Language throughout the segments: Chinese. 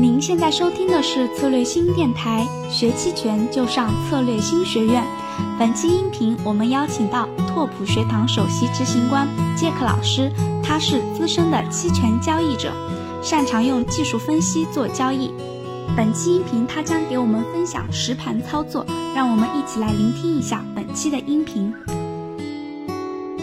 您现在收听的是策略新电台，学期权就上策略新学院。本期音频我们邀请到拓普学堂首席执行官杰克老师，他是资深的期权交易者，擅长用技术分析做交易。本期音频他将给我们分享实盘操作，让我们一起来聆听一下本期的音频。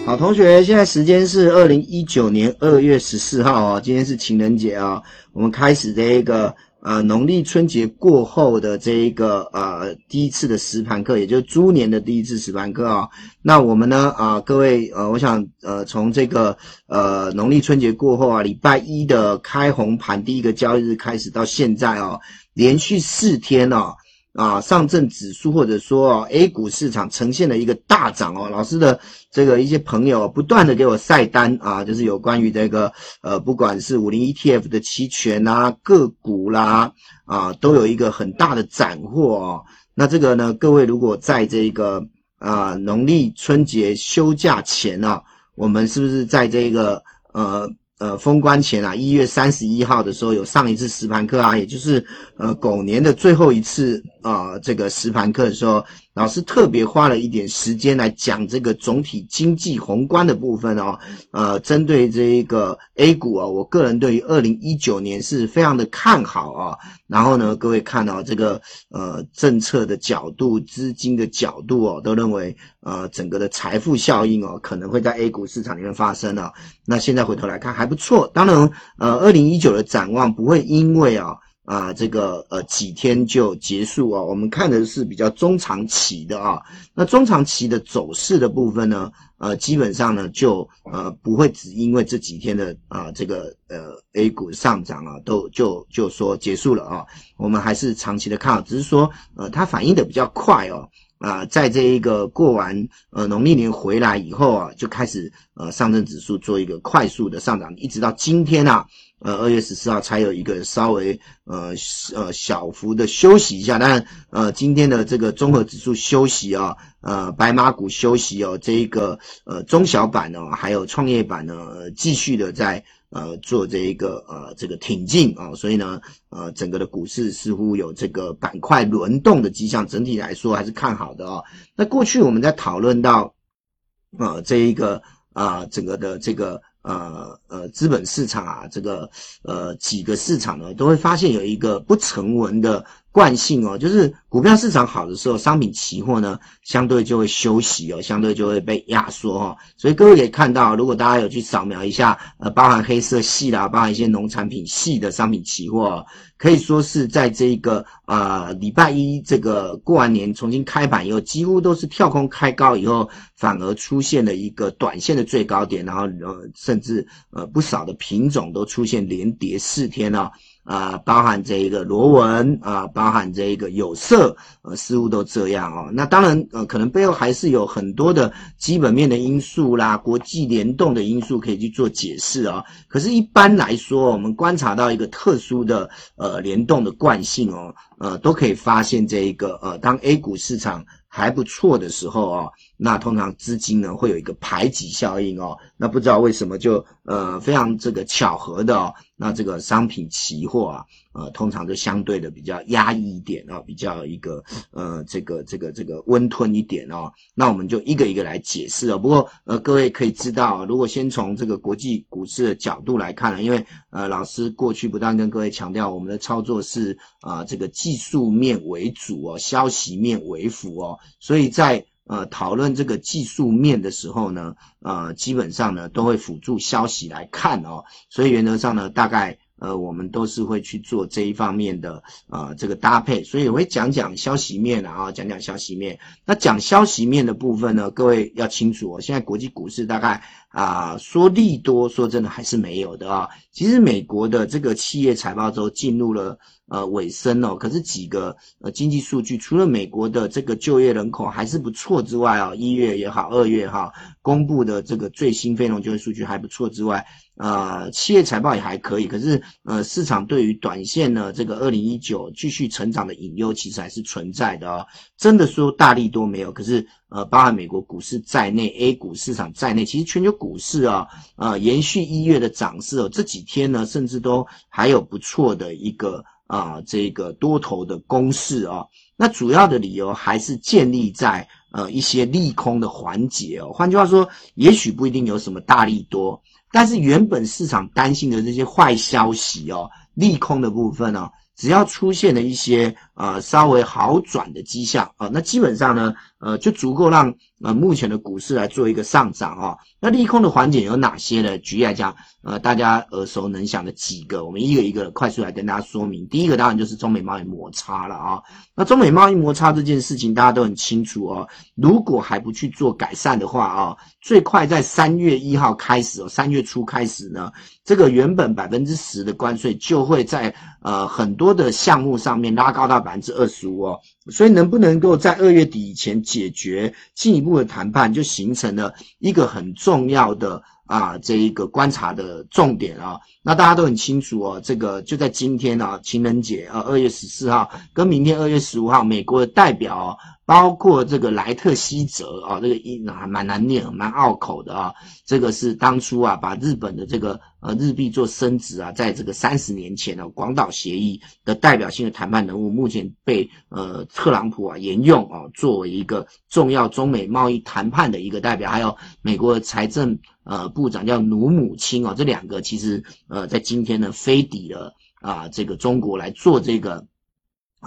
好，同学，现在时间是二零一九年二月十四号哦，今天是情人节啊，我们开始这一个呃农历春节过后的这一个呃第一次的实盘课，也就是猪年的第一次实盘课啊。那我们呢啊，各位呃，我想呃从这个呃农历春节过后啊，礼拜一的开红盘第一个交易日开始到现在哦，连续四天哦。啊，上证指数或者说 A 股市场呈现了一个大涨哦。老师的这个一些朋友不断的给我晒单啊，就是有关于这个呃，不管是五零 ETF 的期权啊、个股啦啊，都有一个很大的斩获哦。那这个呢，各位如果在这个啊农历春节休假前啊，我们是不是在这个呃？呃，封关前啊，一月三十一号的时候有上一次实盘课啊，也就是呃狗年的最后一次啊，这个实盘课的时候。老师特别花了一点时间来讲这个总体经济宏观的部分哦，呃，针对这一个 A 股啊，我个人对于二零一九年是非常的看好啊。然后呢，各位看到这个呃政策的角度、资金的角度哦，都认为呃整个的财富效应哦可能会在 A 股市场里面发生啊。那现在回头来看还不错，当然呃二零一九的展望不会因为啊。啊，这个呃几天就结束啊？我们看的是比较中长期的啊。那中长期的走势的部分呢，呃，基本上呢就呃不会只因为这几天的啊这个呃 A 股上涨啊，都就就说结束了啊。我们还是长期的看好，只是说呃它反应的比较快哦。啊，在这一个过完呃农历年回来以后啊，就开始呃上证指数做一个快速的上涨，一直到今天啊，呃二月十四号才有一个稍微呃呃小幅的休息一下。但呃今天的这个综合指数休息啊，呃白马股休息哦，这一个呃中小板呢，还有创业板呢，继续的在。呃，做这一个呃这个挺进啊，所以呢，呃，整个的股市似乎有这个板块轮动的迹象，整体来说还是看好的啊。那过去我们在讨论到，呃，这一个啊，整个的这个呃资本市场啊，这个呃几个市场呢，都会发现有一个不成文的。惯性哦，就是股票市场好的时候，商品期货呢相对就会休息哦，相对就会被压缩哈。所以各位可以看到，如果大家有去扫描一下，呃，包含黑色系啦，包含一些农产品系的商品期货，可以说是在这个啊礼拜一这个过完年重新开盘以后，几乎都是跳空开高以后，反而出现了一个短线的最高点，然后呃甚至呃不少的品种都出现连跌四天了。啊，包含这一个螺纹啊，包含这一个有色，呃，似乎都这样哦。那当然，呃，可能背后还是有很多的基本面的因素啦，国际联动的因素可以去做解释啊。可是，一般来说，我们观察到一个特殊的呃联动的惯性哦，呃，都可以发现这一个呃，当 A 股市场还不错的时候哦。那通常资金呢会有一个排挤效应哦，那不知道为什么就呃非常这个巧合的哦，那这个商品期货啊，呃通常就相对的比较压抑一点啊，比较一个呃这个这个这个温吞一点哦，那我们就一个一个来解释哦。不过呃各位可以知道，如果先从这个国际股市的角度来看呢，因为呃老师过去不断跟各位强调，我们的操作是啊这个技术面为主哦，消息面为辅哦，所以在呃，讨论这个技术面的时候呢，呃，基本上呢都会辅助消息来看哦，所以原则上呢，大概呃我们都是会去做这一方面的呃这个搭配，所以我会讲讲消息面啊，讲讲消息面。那讲消息面的部分呢，各位要清楚哦，现在国际股市大概啊说利多，说真的还是没有的啊。其实美国的这个企业财报都进入了。呃，尾声哦，可是几个呃经济数据，除了美国的这个就业人口还是不错之外啊，一月也好，二月哈公布的这个最新非农就业数据还不错之外，呃，企业财报也还可以，可是呃，市场对于短线呢这个二零一九继续成长的隐忧其实还是存在的哦。真的说大力多没有，可是呃，包含美国股市在内，A 股市场在内，其实全球股市啊，呃，延续一月的涨势哦，这几天呢，甚至都还有不错的一个。啊这个多头的攻势哦。那主要的理由还是建立在呃一些利空的环节哦。换句话说，也许不一定有什么大利多，但是原本市场担心的这些坏消息哦，利空的部分哦。只要出现了一些呃稍微好转的迹象啊，那基本上呢，呃就足够让呃目前的股市来做一个上涨啊。那利空的环节有哪些呢？举例来讲，呃大家耳熟能详的几个，我们一个一个快速来跟大家说明。第一个当然就是中美贸易摩擦了啊。那中美贸易摩擦这件事情大家都很清楚哦。如果还不去做改善的话啊，最快在三月一号开始哦，三月初开始呢。这个原本百分之十的关税就会在呃很多的项目上面拉高到百分之二十五哦，所以能不能够在二月底以前解决进一步的谈判，就形成了一个很重要的啊这一个观察的重点啊。那大家都很清楚哦，这个就在今天啊情人节啊二月十四号跟明天二月十五号，美国的代表。包括这个莱特希泽啊，这个音还蛮难念，蛮拗口的啊。这个是当初啊，把日本的这个呃日币做升值啊，在这个三十年前的广岛协议的代表性的谈判人物，目前被呃特朗普啊沿用啊，作为一个重要中美贸易谈判的一个代表。还有美国的财政呃部长叫努母亲啊，这两个其实呃在今天呢飞抵了啊这个中国来做这个。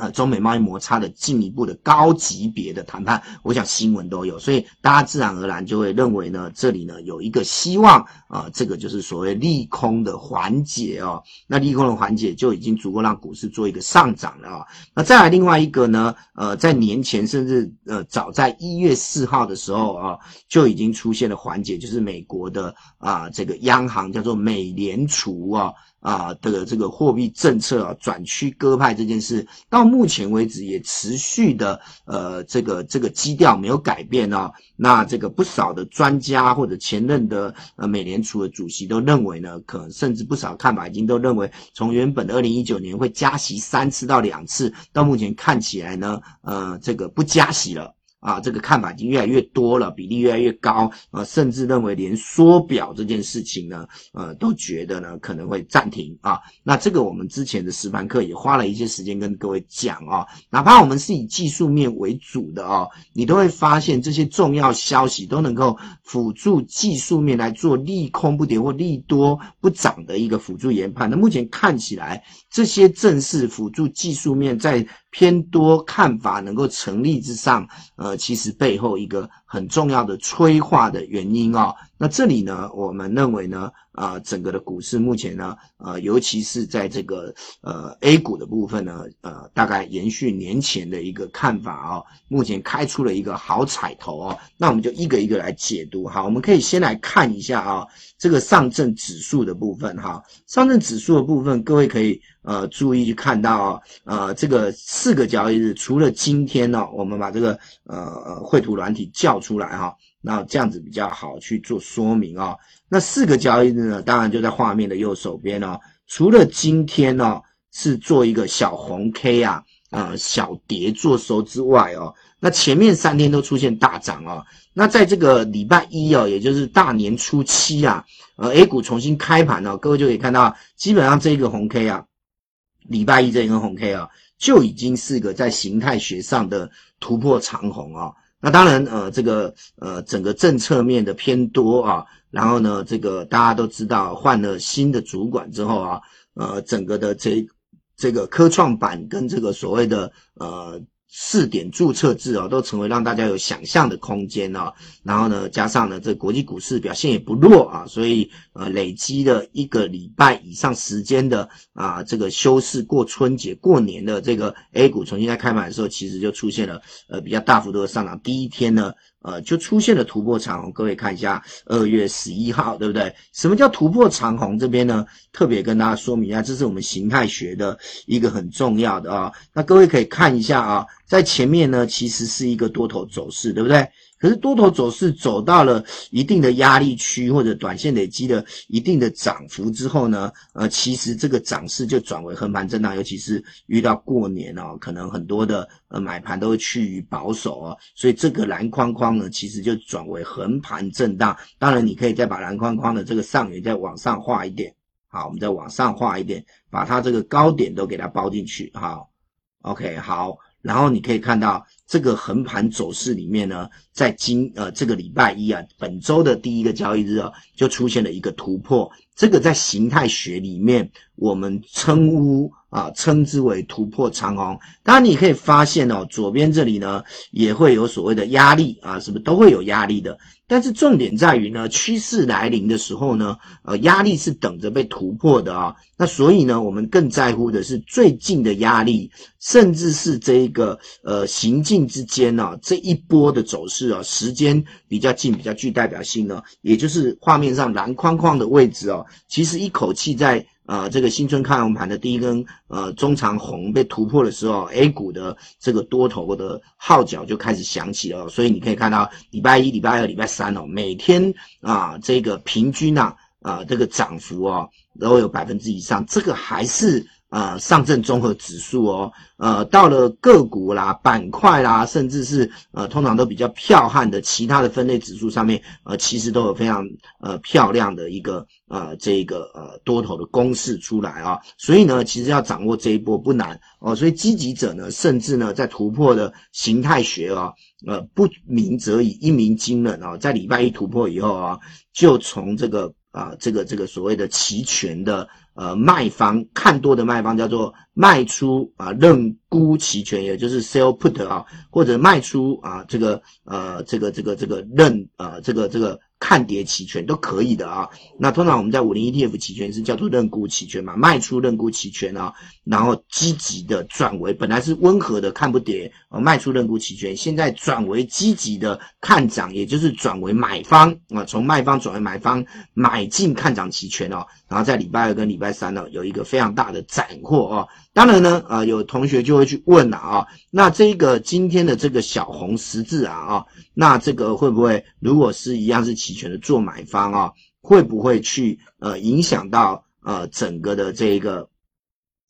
呃，中美贸易摩擦的进一步的高级别的谈判，我想新闻都有，所以大家自然而然就会认为呢，这里呢有一个希望啊，这个就是所谓利空的缓解哦。那利空的缓解就已经足够让股市做一个上涨了啊。那再来另外一个呢，呃，在年前甚至呃早在一月四号的时候啊，就已经出现了缓解，就是美国的啊这个央行叫做美联储啊。啊的这个货币政策啊转趋鸽派这件事，到目前为止也持续的呃这个这个基调没有改变啊。那这个不少的专家或者前任的呃美联储的主席都认为呢，可能甚至不少看法已经都认为，从原本的二零一九年会加息三次到两次，到目前看起来呢，呃这个不加息了。啊，这个看法已经越来越多了，比例越来越高，啊，甚至认为连缩表这件事情呢，呃，都觉得呢可能会暂停啊。那这个我们之前的实盘课也花了一些时间跟各位讲啊，哪怕我们是以技术面为主的哦，你都会发现这些重要消息都能够辅助技术面来做利空不跌或利多不涨的一个辅助研判。那目前看起来，这些正是辅助技术面在。偏多看法能够成立之上，呃，其实背后一个很重要的催化的原因哦。那这里呢，我们认为呢，啊，整个的股市目前呢，呃，尤其是在这个呃 A 股的部分呢，呃，大概延续年前的一个看法哦，目前开出了一个好彩头哦。那我们就一个一个来解读哈。我们可以先来看一下啊，这个上证指数的部分哈，上证指数的部分，各位可以。呃，注意去看到啊呃，这个四个交易日，除了今天呢，我们把这个呃绘图软体叫出来哈，那这样子比较好去做说明啊。那四个交易日呢，当然就在画面的右手边哦。除了今天呢是做一个小红 K 啊，呃小跌做收之外哦，那前面三天都出现大涨哦。那在这个礼拜一哦，也就是大年初七啊，呃 A 股重新开盘哦，各位就可以看到，基本上这个红 K 啊。礼拜一这一根红 K 啊，就已经是个在形态学上的突破长红啊。那当然，呃，这个呃，整个政策面的偏多啊，然后呢，这个大家都知道，换了新的主管之后啊，呃，整个的这这个科创板跟这个所谓的呃。试点注册制啊，都成为让大家有想象的空间啊。然后呢，加上呢，这国际股市表现也不弱啊，所以呃，累积了一个礼拜以上时间的啊，这个休市过春节、过年的这个 A 股重新在开盘的时候，其实就出现了呃比较大幅度的上涨。第一天呢。呃，就出现了突破长虹，各位看一下，二月十一号，对不对？什么叫突破长虹？这边呢，特别跟大家说明一下，这是我们形态学的一个很重要的啊。那各位可以看一下啊，在前面呢，其实是一个多头走势，对不对？可是多头走势走到了一定的压力区，或者短线累积了一定的涨幅之后呢，呃，其实这个涨势就转为横盘震荡，尤其是遇到过年哦，可能很多的呃买盘都会趋于保守哦，所以这个蓝框框呢，其实就转为横盘震荡。当然，你可以再把蓝框框的这个上缘再往上画一点。好，我们再往上画一点，把它这个高点都给它包进去。好，OK，好，然后你可以看到这个横盘走势里面呢，在今呃这个礼拜一啊，本周的第一个交易日啊，就出现了一个突破。这个在形态学里面，我们称呼啊，称之为突破长虹。当然，你可以发现哦，左边这里呢，也会有所谓的压力啊，是不是都会有压力的？但是重点在于呢，趋势来临的时候呢，呃，压力是等着被突破的啊。那所以呢，我们更在乎的是最近的压力，甚至是这一个呃行进之间呢，这一波的走势啊，时间比较近，比较具代表性呢，也就是画面上蓝框框的位置哦。其实一口气在呃这个新春开红盘的第一根呃中长红被突破的时候，A 股的这个多头的号角就开始响起了。所以你可以看到礼拜一、礼拜二、礼拜三哦，每天啊这个平均啊啊这个涨幅哦都有百分之以上，这个还是。呃，上证综合指数哦，呃，到了个股啦、板块啦，甚至是呃，通常都比较剽悍的其他的分类指数上面，呃，其实都有非常呃漂亮的一个呃这个呃多头的公式出来啊。所以呢，其实要掌握这一波不难哦。所以积极者呢，甚至呢，在突破的形态学啊，呃，不鸣则已，一鸣惊人啊。在礼拜一突破以后啊，就从这个啊这个这个所谓的期权的。呃，卖方看多的卖方叫做卖出啊，认沽期权，也就是 sell put 啊，或者卖出啊，这个呃，这个这个这个认啊，这个这个。看跌期权都可以的啊，那通常我们在五零 ETF 期权是叫做认沽期权嘛，卖出认沽期权啊，然后积极的转为本来是温和的看不跌呃，卖出认沽期权，现在转为积极的看涨，也就是转为买方啊，从卖方转为买方买进看涨期权哦，然后在礼拜二跟礼拜三呢有一个非常大的斩获啊。当然呢，啊，有同学就会去问了啊，那这个今天的这个小红十字啊啊，那这个会不会如果是一样是期权的做买方啊，会不会去呃影响到呃整个的这个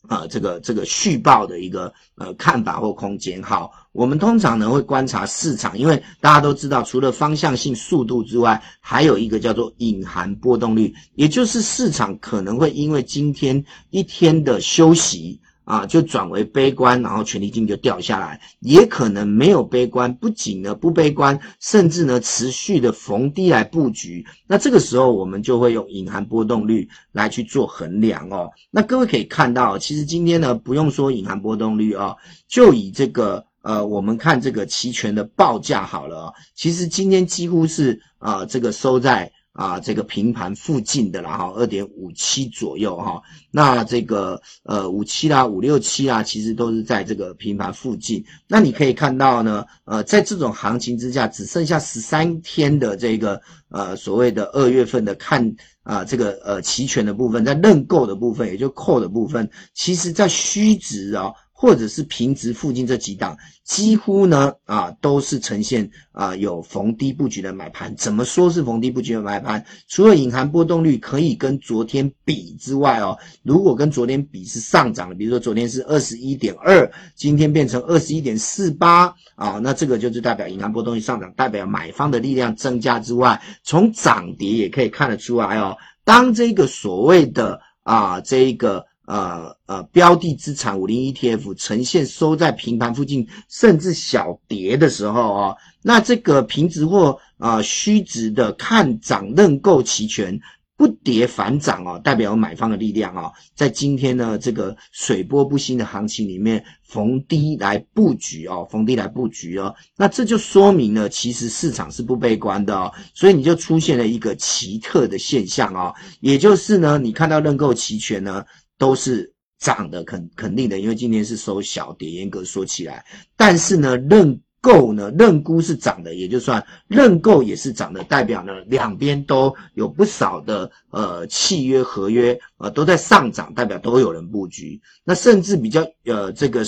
啊这个这个续报的一个呃看法或空间？好，我们通常呢会观察市场，因为大家都知道，除了方向性速度之外，还有一个叫做隐含波动率，也就是市场可能会因为今天一天的休息。啊，就转为悲观，然后权利金就掉下来，也可能没有悲观，不仅呢不悲观，甚至呢持续的逢低来布局。那这个时候我们就会用隐含波动率来去做衡量哦。那各位可以看到，其实今天呢不用说隐含波动率啊，就以这个呃我们看这个期权的报价好了，其实今天几乎是啊这个收在。啊，这个平盘附近的啦哈，二点五七左右哈，那这个呃五七啦、五六七啦，其实都是在这个平盘附近。那你可以看到呢，呃，在这种行情之下，只剩下十三天的这个呃所谓的二月份的看啊这个呃期权的部分，在认购的部分，也就扣的部分，其实在虚值啊。或者是平值附近这几档，几乎呢啊都是呈现啊有逢低布局的买盘。怎么说是逢低布局的买盘？除了隐含波动率可以跟昨天比之外哦，如果跟昨天比是上涨的，比如说昨天是二十一点二，今天变成二十一点四八啊，那这个就是代表隐含波动率上涨，代表买方的力量增加之外，从涨跌也可以看得出来哦。当这个所谓的啊这一个。呃呃，标的资产五零 ETF 呈现收在平盘附近，甚至小跌的时候哦，那这个平值或啊虚值的看涨认购期权不跌反涨哦，代表买方的力量哦，在今天呢这个水波不兴的行情里面逢低来布局哦，逢低来布局哦，那这就说明了其实市场是不悲观的哦，所以你就出现了一个奇特的现象哦，也就是呢，你看到认购期权呢。都是涨的，肯肯定的，因为今天是收小跌，严格说起来，但是呢，认购呢，认沽是涨的，也就算认购也是涨的，代表呢，两边都有不少的呃契约合约呃都在上涨，代表都有人布局。那甚至比较呃这个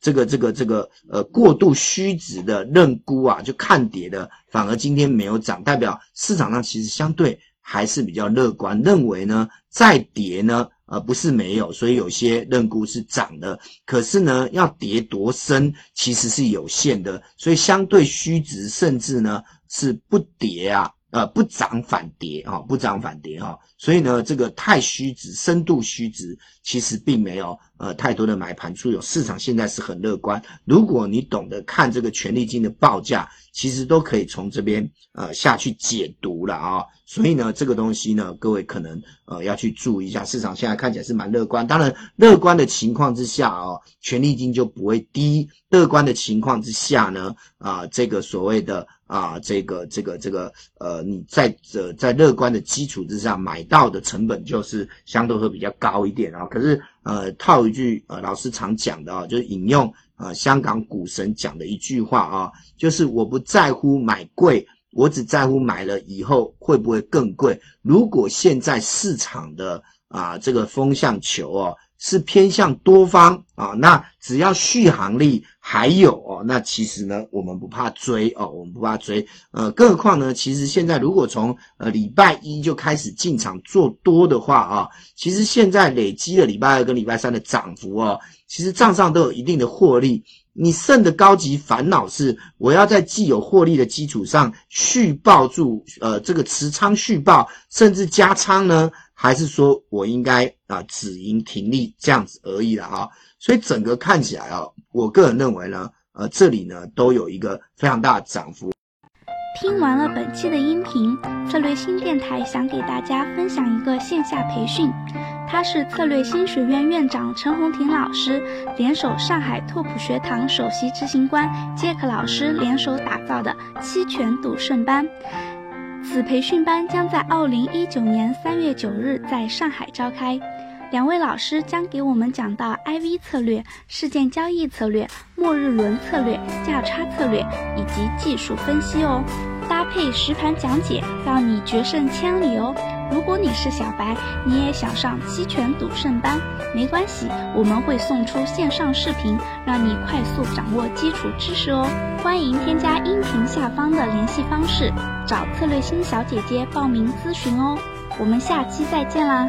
这个这个这个呃过度虚值的认沽啊，就看跌的，反而今天没有涨，代表市场上其实相对还是比较乐观，认为呢再跌呢。而不是没有，所以有些认沽是涨的，可是呢，要跌多深其实是有限的，所以相对虚值甚至呢是不跌啊，呃不涨反跌啊，不涨反跌哈。所以呢，这个太虚值、深度虚值其实并没有呃太多的买盘出有，市场现在是很乐观。如果你懂得看这个权利金的报价，其实都可以从这边呃下去解读了啊。所以呢，这个东西呢，各位可能呃要去注意一下，市场现在看起来是蛮乐观。当然，乐观的情况之下哦，权利金就不会低；乐观的情况之下呢，啊，这个所谓的啊，这个这个这个呃，你在呃在乐观的基础之上买到的成本就是相对会比较高一点啊。可是呃，套一句呃老师常讲的啊，就是引用呃香港股神讲的一句话啊，就是我不在乎买贵。我只在乎买了以后会不会更贵。如果现在市场的啊这个风向球哦是偏向多方啊，那只要续航力还有哦，那其实呢我们不怕追哦，我们不怕追。呃，更何况呢，其实现在如果从呃礼拜一就开始进场做多的话啊，其实现在累积了礼拜二跟礼拜三的涨幅哦，其实账上都有一定的获利。你剩的高级烦恼是，我要在既有获利的基础上续报住，呃，这个持仓续报，甚至加仓呢？还是说我应该啊止盈停利这样子而已了啊？所以整个看起来啊，我个人认为呢，呃，这里呢都有一个非常大的涨幅。听完了本期的音频，策略新电台想给大家分享一个线下培训。他是策略新学院院长陈红婷老师联手上海拓普学堂首席执行官杰克老师联手打造的期权赌圣班。此培训班将在二零一九年三月九日在上海召开。两位老师将给我们讲到 IV 策略、事件交易策略、末日轮策略、价差策略以及技术分析哦，搭配实盘讲解，让你决胜千里哦。如果你是小白，你也想上期权赌圣班，没关系，我们会送出线上视频，让你快速掌握基础知识哦。欢迎添加音频下方的联系方式，找策略星小姐姐报名咨询哦。我们下期再见啦！